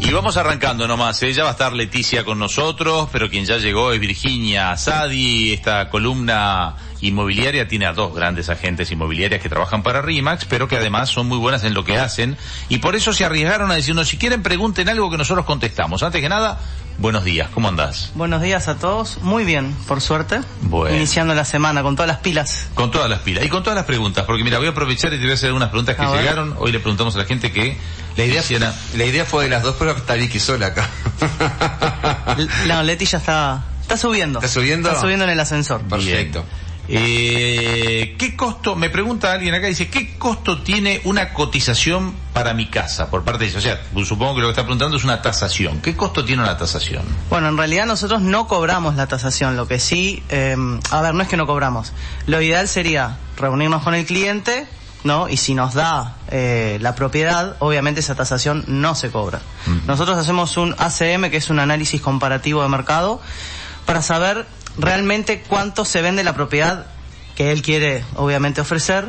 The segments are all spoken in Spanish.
Y vamos arrancando nomás, ¿eh? ya va a estar Leticia con nosotros, pero quien ya llegó es Virginia Sadi, esta columna inmobiliaria tiene a dos grandes agentes inmobiliarias que trabajan para RIMAX, pero que además son muy buenas en lo que hacen, y por eso se arriesgaron a decirnos, si quieren pregunten algo que nosotros contestamos. Antes que nada, buenos días, ¿cómo andás? Buenos días a todos, muy bien, por suerte. Bueno. Iniciando la semana con todas las pilas. Con todas las pilas y con todas las preguntas, porque mira, voy a aprovechar y te voy a hacer algunas preguntas que llegaron. Hoy le preguntamos a la gente que La idea, hiciera- la idea fue de las dos, pero está Vicky sola acá. L- No, Leti ya está, está subiendo. ¿Está subiendo? Está subiendo en el ascensor. Perfecto. Eh, ¿Qué costo, me pregunta alguien acá, dice, ¿qué costo tiene una cotización para mi casa por parte de ellos? O sea, supongo que lo que está preguntando es una tasación. ¿Qué costo tiene una tasación? Bueno, en realidad nosotros no cobramos la tasación, lo que sí, eh, a ver, no es que no cobramos. Lo ideal sería reunirnos con el cliente, ¿no? Y si nos da eh, la propiedad, obviamente esa tasación no se cobra. Nosotros hacemos un ACM, que es un análisis comparativo de mercado, para saber realmente cuánto se vende la propiedad que él quiere, obviamente, ofrecer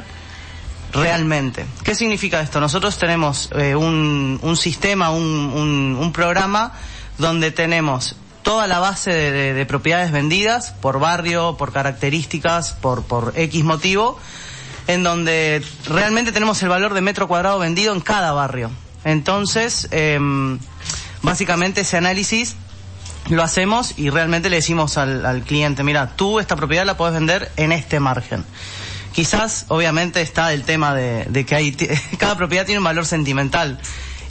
realmente. ¿Qué significa esto? Nosotros tenemos eh, un, un sistema, un, un- un programa donde tenemos toda la base de, de- de propiedades vendidas por barrio, por características, por, por X motivo, en donde realmente tenemos el valor de metro cuadrado vendido en cada barrio. Entonces, em, básicamente ese análisis lo hacemos y realmente le decimos al, al cliente, mira, tú esta propiedad la puedes vender en este margen. Quizás, obviamente, está el tema de, de que hay, cada propiedad tiene un valor sentimental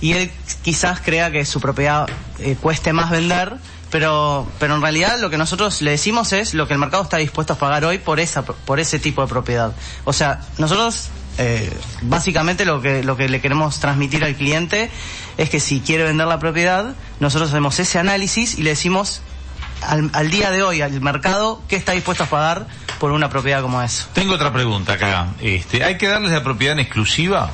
y él quizás crea que su propiedad eh, cueste más vender, pero, pero en realidad lo que nosotros le decimos es lo que el mercado está dispuesto a pagar hoy por esa, por ese tipo de propiedad. O sea, nosotros eh, básicamente lo que, lo que le queremos transmitir al cliente es que si quiere vender la propiedad, nosotros hacemos ese análisis y le decimos al, al día de hoy al mercado qué está dispuesto a pagar por una propiedad como esa. Tengo otra pregunta acá. Este, ¿Hay que darles la propiedad en exclusiva?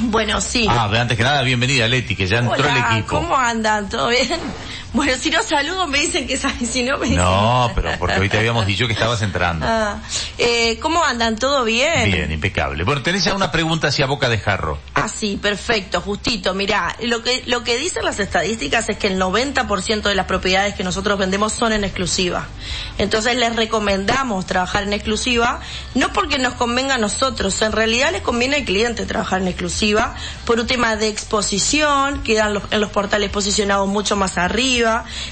Bueno, sí. Ah, antes que nada, bienvenida Leti, que ya entró Hola, el equipo. ¿cómo andan? ¿Todo bien? Bueno, si no saludo me dicen que si no me dicen... No, pero porque hoy te habíamos dicho que estabas entrando. Ah, eh, ¿Cómo andan? ¿Todo bien? Bien, impecable. Bueno, tenés ya una pregunta hacia boca de jarro. Ah, sí, perfecto, justito. Mirá, lo que, lo que dicen las estadísticas es que el 90% de las propiedades que nosotros vendemos son en exclusiva. Entonces les recomendamos trabajar en exclusiva, no porque nos convenga a nosotros, en realidad les conviene al cliente trabajar en exclusiva por un tema de exposición, quedan los- en los portales posicionados mucho más arriba,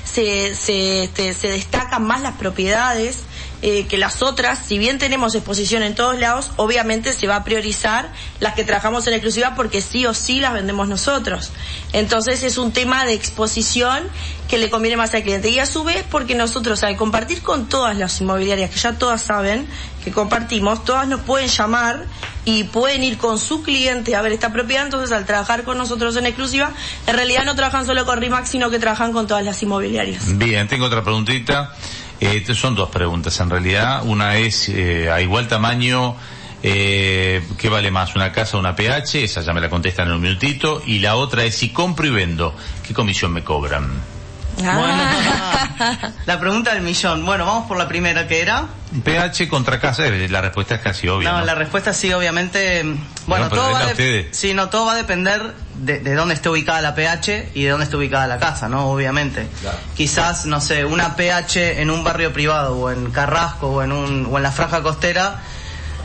se, se, este, se destacan más las propiedades eh, que las otras, si bien tenemos exposición en todos lados, obviamente se va a priorizar las que trabajamos en exclusiva porque sí o sí las vendemos nosotros. Entonces es un tema de exposición que le conviene más al cliente. Y a su vez porque nosotros al compartir con todas las inmobiliarias, que ya todas saben que compartimos, todas nos pueden llamar y pueden ir con su cliente a ver esta propiedad, entonces al trabajar con nosotros en exclusiva, en realidad no trabajan solo con RIMAX, sino que trabajan con todas las inmobiliarias. Bien, tengo otra preguntita. Eh, son dos preguntas en realidad. Una es eh, a igual tamaño, eh, ¿qué vale más? ¿Una casa o una PH? Esa ya me la contestan en un minutito. Y la otra es si compro y vendo, ¿qué comisión me cobran? Ah. La pregunta del millón. Bueno, vamos por la primera que era. PH contra casa, eh, la respuesta es casi obvia. No, ¿no? la respuesta sí, obviamente. Bueno, No, todo va, ustedes. sí, no, todo va a depender de, de dónde esté ubicada la PH y de dónde esté ubicada la casa, ¿no? Obviamente. Quizás, no sé, una PH en un barrio privado o en Carrasco o en, un, o en la franja costera,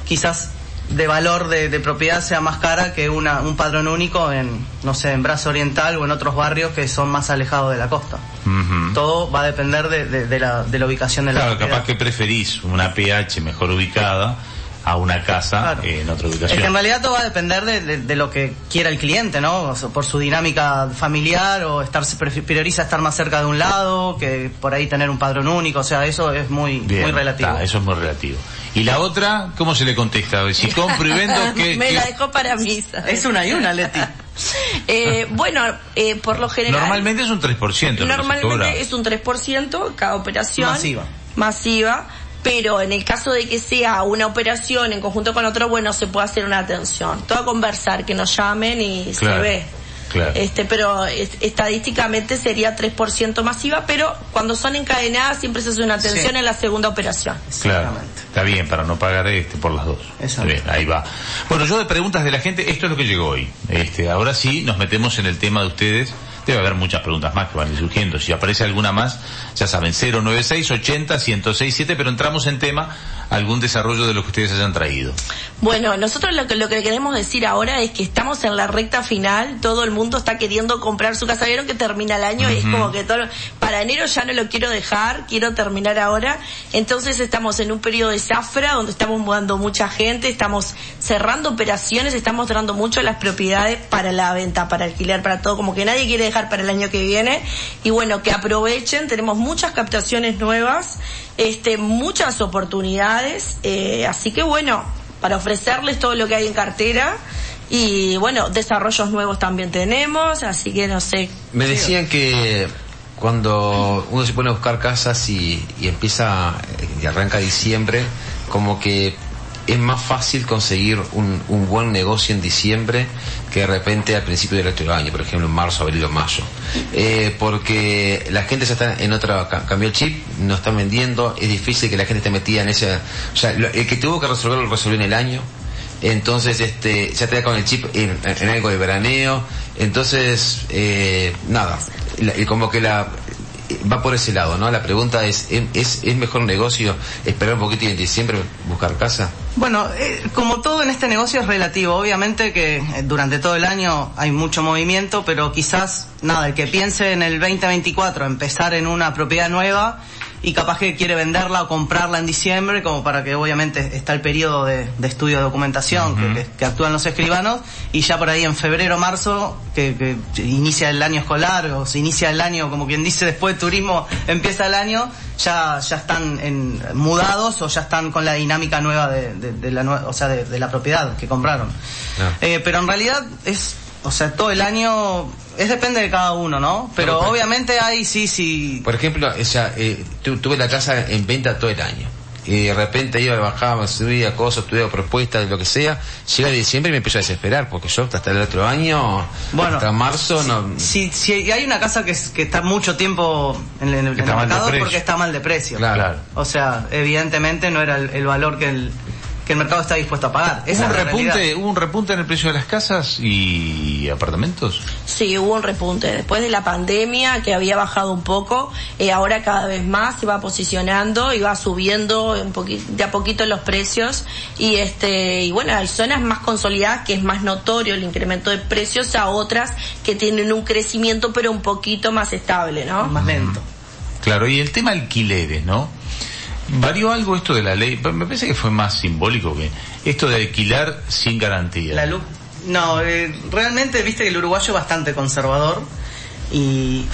quizás de valor de, de propiedad sea más cara que una, un padrón único en, no sé, en Brazo Oriental o en otros barrios que son más alejados de la costa. Todo va a depender de, de- de la, de la ubicación de la Claro, capaz que preferís una PH mejor ubicada a una casa Claro. en otra Es ubicación. que en realidad todo va a depender de, de- de lo que quiera el cliente, ¿no? O sea, por su dinámica familiar o estar prioriza estar más cerca de un lado que por ahí tener un padrón único, o sea, eso es muy Bien, muy relativo. está, eso es muy relativo. Y la otra, ¿cómo se le contesta? Si compro y vendo, ¿qué? Me qué- la dejó para mí. ¿sabes? Es una y una, Leti. Eh, bueno, eh, por lo general. Normalmente es un 3%. lo que se cobra. Normalmente es un 3% cada operación. Masiva. Masiva. Pero en el caso de que sea una operación en conjunto con otro, bueno, se puede hacer una atención. Todo a conversar, que nos llamen y se ve. Claro. Este, pero es- estadísticamente sería 3% masiva, pero cuando son encadenadas siempre se hace una atención Sí. en la segunda operación. Claro, está bien para no pagar este por las dos. Está Exacto. bien, ahí va. Bueno, yo de preguntas de la gente, esto es lo que llegó hoy. Este, ahora sí nos metemos en el tema de ustedes. Debe haber muchas preguntas más que van a ir surgiendo. Si aparece alguna más, ya saben, 096 80 1067, pero entramos en tema algún desarrollo de lo que ustedes hayan traído. Bueno, nosotros lo que, lo que queremos decir ahora es que estamos en la recta final, todo el mundo está queriendo comprar su casa, vieron que termina el año y es como que todo, para enero ya no lo quiero dejar, quiero terminar ahora, entonces estamos en un periodo de zafra donde estamos mudando mucha gente, estamos cerrando operaciones, estamos cerrando mucho las propiedades para la venta, para alquiler, para todo, como que nadie quiere dejar para el año que viene. Y bueno, que aprovechen, tenemos muchas captaciones nuevas, este, muchas oportunidades, eh, así que bueno, para ofrecerles todo lo que hay en cartera. Y bueno, desarrollos nuevos también tenemos, así que no sé. Me decían que cuando uno se pone a buscar casas y, y empieza eh, y arranca diciembre, como que es más fácil conseguir un, un buen negocio en diciembre que de repente al principio del otro año, por ejemplo en marzo, abril o mayo. Eh, porque la gente ya está en otra, ca- cambió el chip, no está vendiendo, es difícil que la gente esté metida en ese... O sea, lo- el que tuvo que resolverlo lo resolvió en el año, entonces este ya te da con el chip en, en algo de veraneo. Entonces eh, nada la- como que la va por ese lado no la pregunta es es, es mejor negocio esperar un poquito y en diciembre buscar casa Bueno, eh, como todo en este negocio es relativo. Obviamente que eh, durante todo el año hay mucho movimiento, pero quizás, nada, el que piense en el 2024, empezar en una propiedad nueva y capaz que quiere venderla o comprarla en diciembre, como para que obviamente está el periodo de, de estudio de documentación que, que- que actúan los escribanos, y ya por ahí en febrero, marzo, que, que inicia el año escolar o se inicia el año, como quien dice, después de turismo empieza el año, ya, ya están en, mudados o ya están con la dinámica nueva de, de- de la, o sea, de, de la propiedad que compraron. Ah. Eh, pero en realidad es, o sea, todo el año es depende de cada uno, ¿no? Pero obviamente hay, sí, sí. por ejemplo o sea, eh, tu- tuve la casa en venta todo el año y de repente iba, bajaba, subía cosas, tuve propuestas, lo que sea, llega diciembre y me empiezo a desesperar, porque yo hasta el otro año, Bueno, hasta marzo, no... Si, si hay una casa que, que está mucho tiempo en, el- en mercado porque está mal de precio. Claro. O sea, evidentemente no era el, el valor que el, que el mercado está dispuesto a pagar. ¿Hubo Esa un, es la realidad. repunte, ¿Hubo un repunte en el precio de las casas y apartamentos? Sí, hubo un repunte. Después de la pandemia, que había bajado un poco, eh, ahora cada vez más se va posicionando y va subiendo un de a poquito los precios. Y este, y bueno, hay zonas más consolidadas que es más notorio el incremento de precios a otras que tienen un crecimiento pero un poquito más estable, ¿no? Más lento. Claro, y el tema alquileres, ¿no? ¿Varió algo esto de la ley? Me parece que fue más simbólico que esto de alquilar sin garantía. La luz. No, eh, realmente viste que el uruguayo es bastante conservador y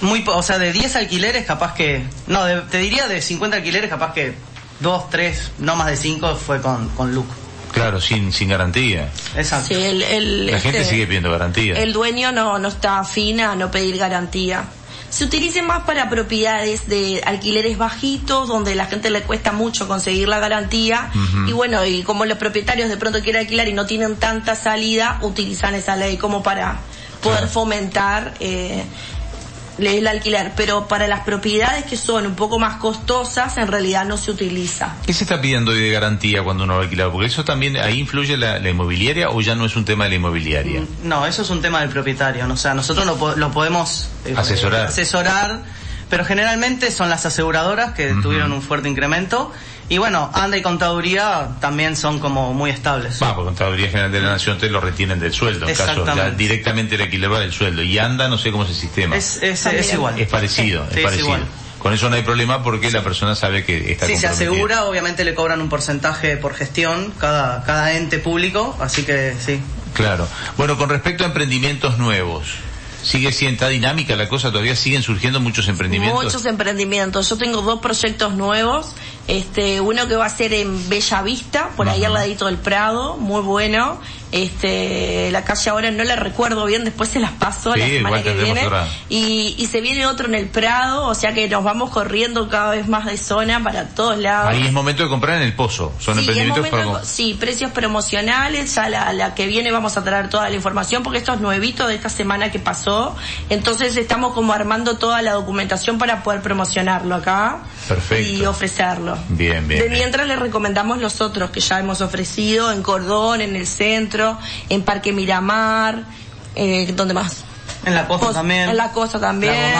muy, po- o sea, de 10 alquileres capaz que, no, de- te diría de 50 alquileres capaz que 2, 3, no más de 5 fue con, con LUC. Claro, sin, sin garantía. Exacto. Sí, el, el, La gente este, sigue pidiendo garantía. El dueño no, no está afín a no pedir garantía. Se utiliza más para propiedades de alquileres bajitos, donde la gente le cuesta mucho conseguir la garantía. Y bueno, y como los propietarios de pronto quieren alquilar y no tienen tanta salida, utilizan esa ley como para poder Claro. fomentar eh, el alquiler. Pero para las propiedades que son un poco más costosas, en realidad no se utiliza. ¿Qué se está pidiendo hoy de garantía cuando uno va a alquilar? Porque eso también, ahí influye la, la inmobiliaria o ya no es un tema de la inmobiliaria. No, eso es un tema del propietario. ¿no? O sea, nosotros lo, lo podemos eh, Asesorar. asesorar, pero generalmente son las aseguradoras que tuvieron un fuerte incremento. Y bueno, ANDA y Contaduría también son como muy estables. Va, porque Contaduría General de la Nación te lo retienen del sueldo, en caso ya directamente el alquiler va del sueldo. Y anda, no sé cómo es el sistema. Es, es, es igual. Es parecido, Sí, es es parecido. igual. Con eso no hay problema porque la persona sabe que está Si se asegura, obviamente le cobran un porcentaje por gestión cada, cada ente público, así que sí. Claro. Bueno, con respecto a emprendimientos nuevos, ¿sigue siendo dinámica la cosa? ¿Todavía siguen surgiendo muchos emprendimientos? Muchos emprendimientos. Yo tengo dos proyectos nuevos. Este, uno que va a ser en Bella Vista, por ahí al ladito del Prado, muy bueno. Este, la calle ahora no la recuerdo bien, después se las paso Sí, la semana que viene. Y, y se viene otro en el Prado, o sea que nos vamos corriendo cada vez más de zona para todos lados. Ahí es momento de comprar en el pozo. Son Sí, emprendimientos momento para... sí, precios promocionales, ya la, la que viene vamos a traer toda la información porque esto es nuevito de esta semana que pasó, entonces estamos como armando toda la documentación para poder promocionarlo acá Perfecto. y ofrecerlo. Bien, bien, De bien. mientras les recomendamos los otros que ya hemos ofrecido en Cordón, en el centro, en Parque Miramar, eh, ¿dónde más? En la costa también. En la costa también.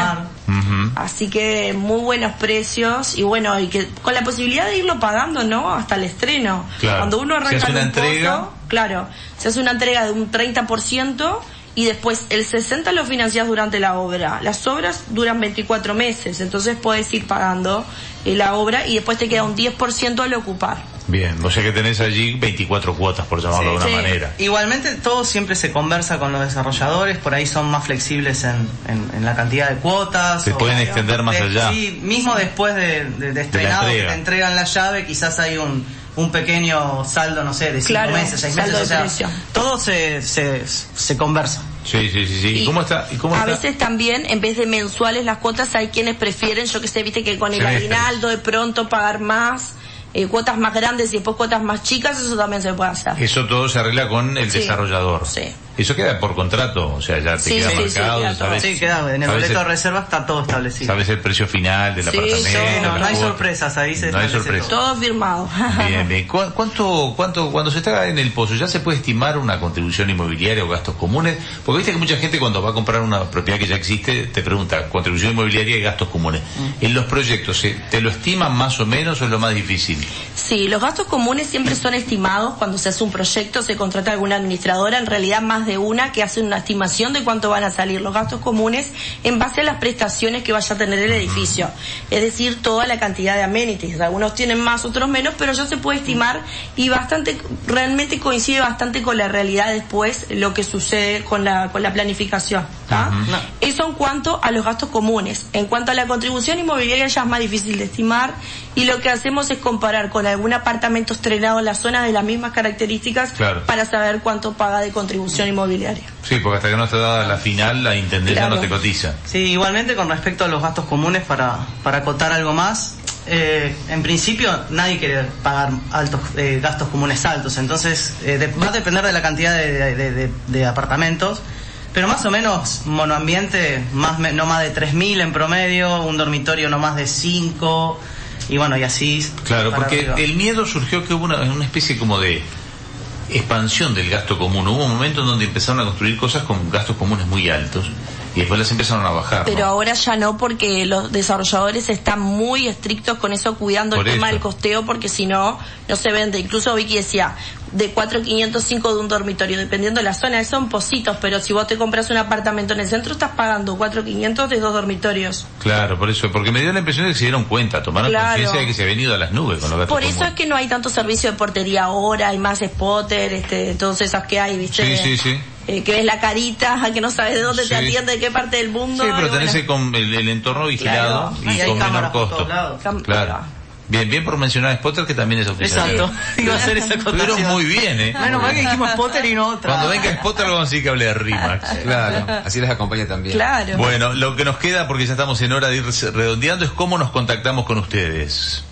Así que muy buenos precios y bueno, y que con la posibilidad de irlo pagando, ¿no? Hasta el estreno. Claro. Cuando uno Se arranca hace una en un entrega. pozo, claro, se hace una entrega de un 30% y después el 60 lo financias durante la obra. Las obras duran 24 meses, entonces puedes ir pagando eh, la obra y después te queda un 10% al ocupar. Bien, o sea que tenés allí 24 cuotas, por llamarlo de Sí. manera. Igualmente todo siempre se conversa con los desarrolladores, por ahí son más flexibles en, en- en la cantidad de cuotas. Se o- pueden extender más de- allá. Sí, mismo después de, de, de estrenado que te entregan la llave, quizás hay un, un pequeño saldo, no sé, de cinco Claro, meses, seis saldo meses, o sea, todo se, se, se conversa. Sí, sí, sí, sí. ¿Y, cómo está? ¿Y cómo a está? veces también, en vez de mensuales las cuotas, hay quienes prefieren, yo que sé, viste que con el aguinaldo de pronto pagar más, eh, cuotas más grandes y después cuotas más chicas, eso también se puede hacer. Eso todo se arregla con el Sí. desarrollador. Sí. Eso queda por contrato, o sea, ya te Sí, queda sí, sí, marcado, queda todo. sabes, Sí, queda, en el boleto de reserva está todo establecido. sabes el precio final del Sí, apartamento. sí, no, no hay sorpresas, ahí se No hay establece sorpresa. Todo firmado. Bien, bien. ¿Cu- ¿Cuánto, cuánto, cuando se está en el pozo, ya se puede estimar una contribución inmobiliaria o gastos comunes? Porque viste que mucha gente cuando va a comprar una propiedad que ya existe, te pregunta contribución inmobiliaria y gastos comunes. Mm. En los proyectos, ¿se- ¿te lo estiman más o menos o es lo más difícil? Sí, los gastos comunes siempre son estimados cuando se hace un proyecto, se contrata alguna administradora, en realidad más de una, que hace una estimación de cuánto van a salir los gastos comunes en base a las prestaciones que vaya a tener el edificio. Es decir, toda la cantidad de amenities. Algunos tienen más, otros menos, pero ya se puede estimar y bastante, realmente coincide bastante con la realidad después lo que sucede con la, con la planificación. ¿tá? No. En cuanto a los gastos comunes. En cuanto a la contribución inmobiliaria ya es más difícil de estimar y lo que hacemos es comparar con algún apartamento estrenado en la zona de las mismas características Claro. para saber cuánto paga de contribución inmobiliaria. Sí, porque hasta que no está dada la final, la intendencia Claro. no te cotiza. Sí, igualmente con respecto a los gastos comunes, para, para acotar algo más, eh, en principio nadie quiere pagar altos eh, gastos comunes altos, entonces eh, de- va a depender de la cantidad de, de- de- de apartamentos, pero más o menos monoambiente, más, me- no más de 3.000 en promedio, un dormitorio no más de 5, y bueno, y así. Claro, porque arriba. el miedo surgió que hubo una, una especie como de expansión del gasto común. Hubo un momento en donde empezaron a construir cosas con gastos comunes muy altos y después las empezaron a bajar. Pero ¿no? ahora ya no porque los desarrolladores están muy estrictos con eso, cuidando Por el tema del costeo porque si no, no se vende. Incluso Vicky decía, de 4.505 de un dormitorio, dependiendo de la zona, son positos, pero si vos te compras un apartamento en el centro estás pagando 4.500 de dos dormitorios. Claro, por eso, porque me dio la impresión de que se dieron cuenta, tomaron Claro. conciencia de que se ha venido a las nubes con los gastos Por eso comunes. es que no hay tanto servicio de portería ahora, hay más spotter, este, todas esas que hay, ¿viste? Sí, sí, sí. Eh, que ves la carita, que no sabes de dónde Sí. te atiende, de qué parte del mundo. Sí, pero tenés bueno. el, con- el, el entorno vigilado Claro. y Y hay con menor costo. todos lados. Cam- Claro. Bien, bien por mencionar Spotter que también es oficial. Exacto, iba a hacer esa acotación. muy bien, ¿eh? Menos mal que dijimos Potter y no otra. Cuando venga Spotter vamos a decir que hable de Rimax. Claro, así les acompaña también. Claro. Bueno, lo que nos queda, porque ya estamos en hora de ir redondeando, es cómo nos contactamos con ustedes.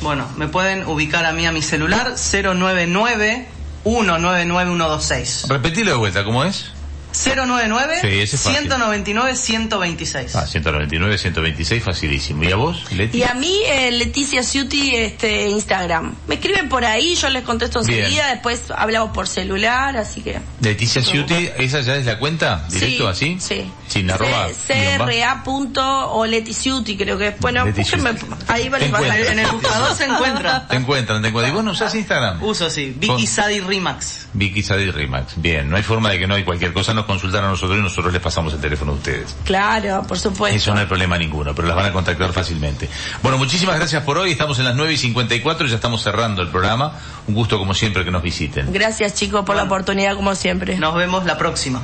Bueno, me pueden ubicar a mí a mi celular 099 199126. Repetilo de vuelta, ¿cómo es? 099 Sí, ese es fácil. 199 126. Ah, 199, 126, facilísimo. ¿Y a vos, Leti? Y a mí, eh, Leticia Ciuti, este, Instagram. Me escriben por ahí, yo les contesto enseguida, después hablamos por celular, así que... Leticia Ciuti, ¿esa ya es la cuenta? ¿Directo sí, así? Sí. Sin arroba. CRA punto o Leti Ciuti, creo que es. Bueno, búsquenme, ahí van a En el, en el buscador se encuentra. Te encuentran, te encuentran. ¿Y vos no usás Instagram? Uso sí, Vicky Sadi Rimax. Vicky Sadi Rimax. Bien, no hay forma de que no hay cualquier cosa, nos consultan a nosotros y nosotros les pasamos el teléfono a ustedes. Claro, por supuesto. Eso no hay problema ninguno, pero las van a contactar fácilmente. Bueno, muchísimas gracias por hoy. Estamos en las 9 y 54, ya estamos cerrando el programa. Un gusto como siempre que nos visiten. Gracias chicos por la oportunidad como siempre. Nos vemos la próxima.